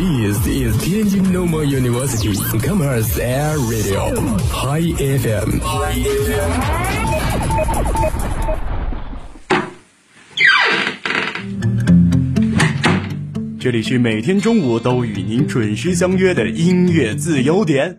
This is Tianjin Normal University Commerce Air Radio High FM。这里是每天中午都与您准时相约的音乐自由点。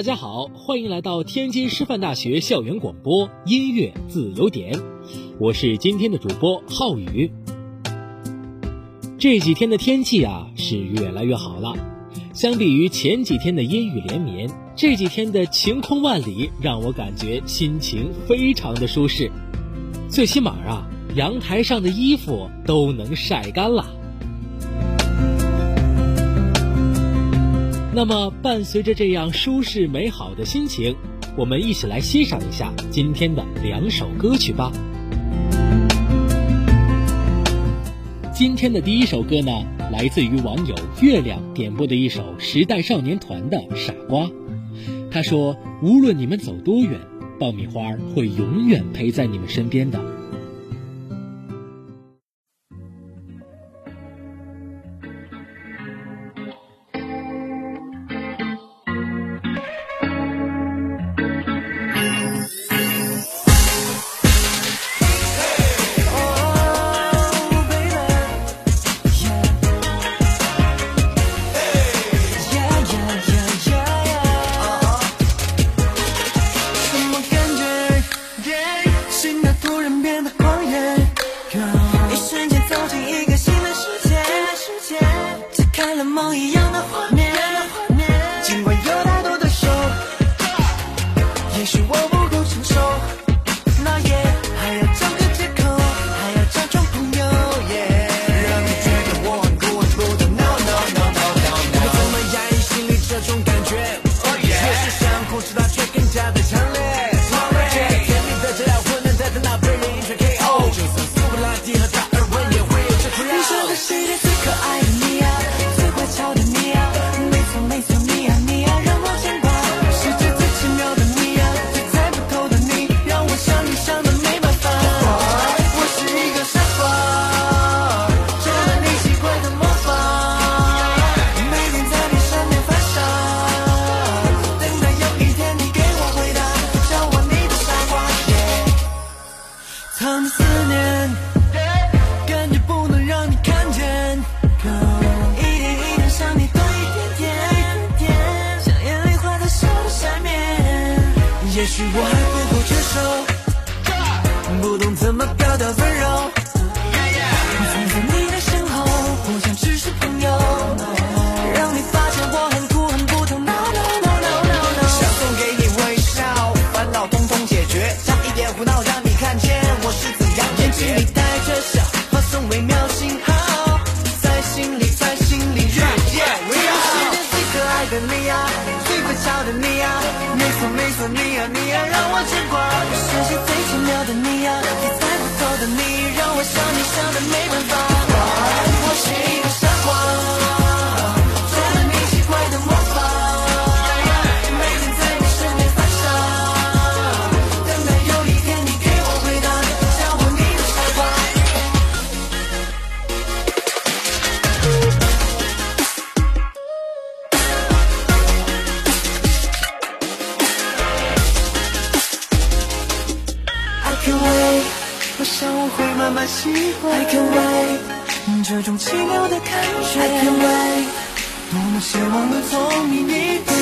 大家好，欢迎来到天津师范大学校园广播音乐自由点，我是今天的主播浩宇。这几天的天气啊是越来越好了，相比于前几天的阴雨连绵，这几天的晴空万里让我感觉心情非常的舒适，最起码啊，阳台上的衣服都能晒干了。那么，伴随着这样舒适美好的心情，我们一起来欣赏一下今天的两首歌曲吧。今天的第一首歌呢，来自于网友月亮点播的一首时代少年团的《傻瓜》。他说：“无论你们走多远，爆米花会永远陪在你们身边的。” 变得狂野， 藏着思念，感觉不能让你看见，一点一点想你多一点点，像眼泪花在手的下面。也许我还不够成熟，不懂怎么表达温柔。多么希望能从你一点，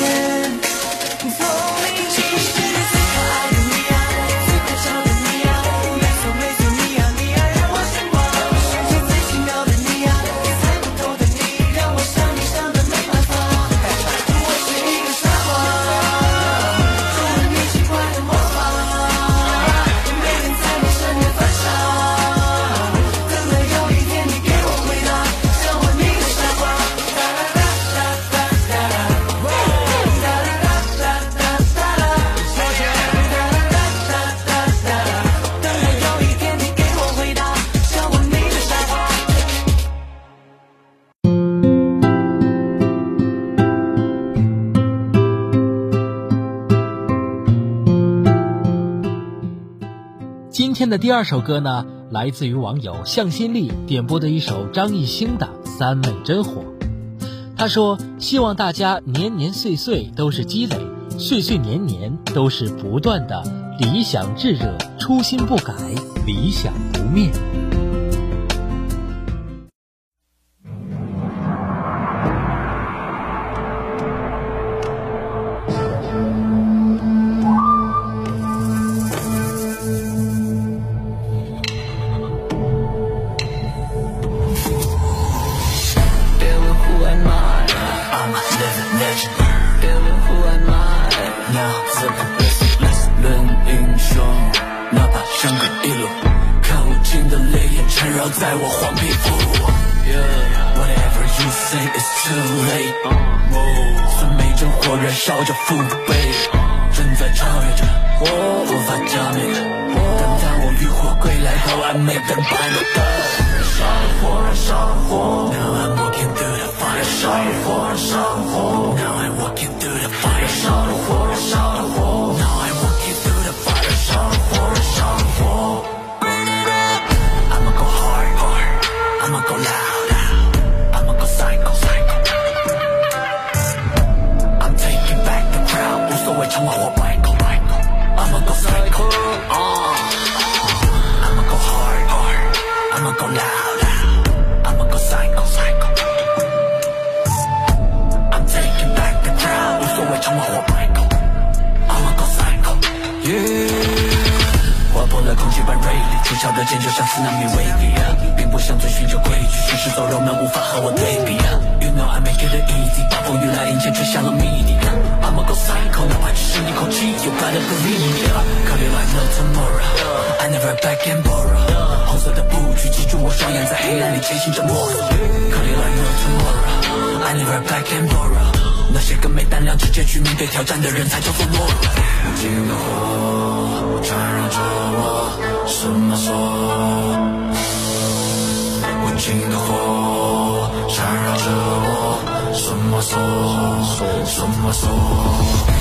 天的第二首歌呢，来自于网友向心力点播的一首张艺兴的《三昧真火》。他说：“希望大家年年岁岁都是积累，岁岁年年都是不断的理想炙热，初心不改，理想不灭。”看无尽的烈焰缠绕在我黄皮肤。Yeah, whatever you say is too late。酸梅真火燃烧着父辈，正在超越着我，无法浇灭。但当我浴火归来后，I make them burn the dust。燃烧了火，燃烧了火。Now I'm walking through the fire。燃烧了火，燃烧了火。Now I'm walking crowd，无所谓成为或败口，败口。I'ma go psycho, uh. I'ma go hard, hard. I'ma go loud, loud. 空气般锐利，出鞘的剑就像斯纳米威力，并不想遵循着规矩，行尸走肉们无法和我对比。You know I make it easy，暴风雨来临前吹响了谜底。I'ma go psycho，哪怕只剩一口气，You better believe me 啊。Cut it like no tomorrow，I never back and borrow。红色的布局，记住我双眼在黑暗里前行着摸索。Cut it like no tomorrow，I never back and borrow。那些个没胆量直接去面对挑战的人才叫做懦弱。无尽的火缠绕着我，什么锁？无尽的火缠绕着我，什么锁？什么锁？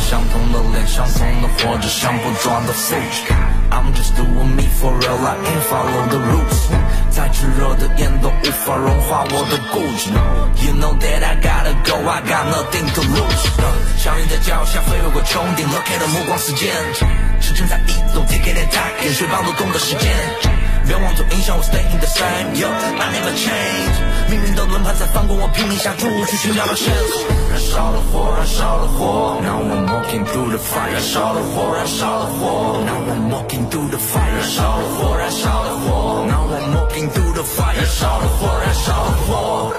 相同的脸，相同的我只想不装的复制。I'm just doing me for real, I ain't follow the rules。再炙热的焰都无法融化我的固执。You know that I gotta go, I got nothing to lose。像你在脚下飞越过穹顶，Look at 的目光时间，时针在移动，Take it and take，眼水般流动的时间。愿望总影响我 stay in the same, yo, I never change。命运的轮盘在翻滚，我拼命下注去寻找到线索。燃烧的火，燃烧的火，Now I'm walking through the fire。燃烧的火，燃烧的火，Now I'm walking through the fire。燃烧的火，燃烧的火，Now I'm walking through the fire。燃烧的火，燃烧的火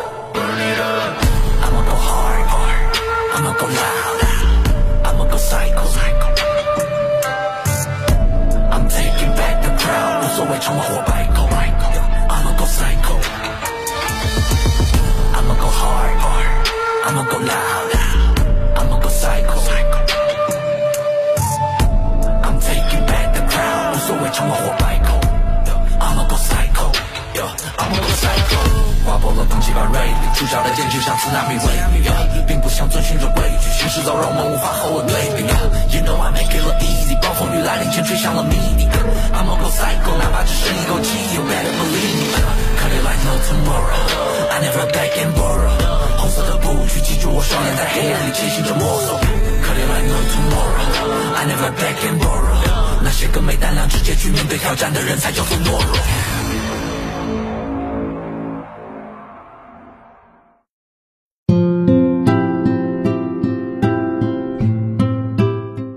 剑就像斯纳米威力，并不想遵循着规矩，行尸走肉们无法和我对比。You know I make it look easy，暴风雨来临前吹响了谜底。I'ma go psycho，哪怕只剩一口气，You better believe me。Cut it like no tomorrow，I never back and borrow。红色的布局，记住我双眼在黑暗里前行着摸索。Cut it like no tomorrow，I never back and borrow。那些些更没胆量直接去面对挑战的人才叫做懦弱。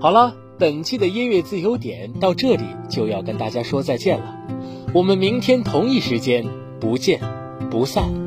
好了，本期的音乐自由点到这里就要跟大家说再见了，我们明天同一时间不见不散。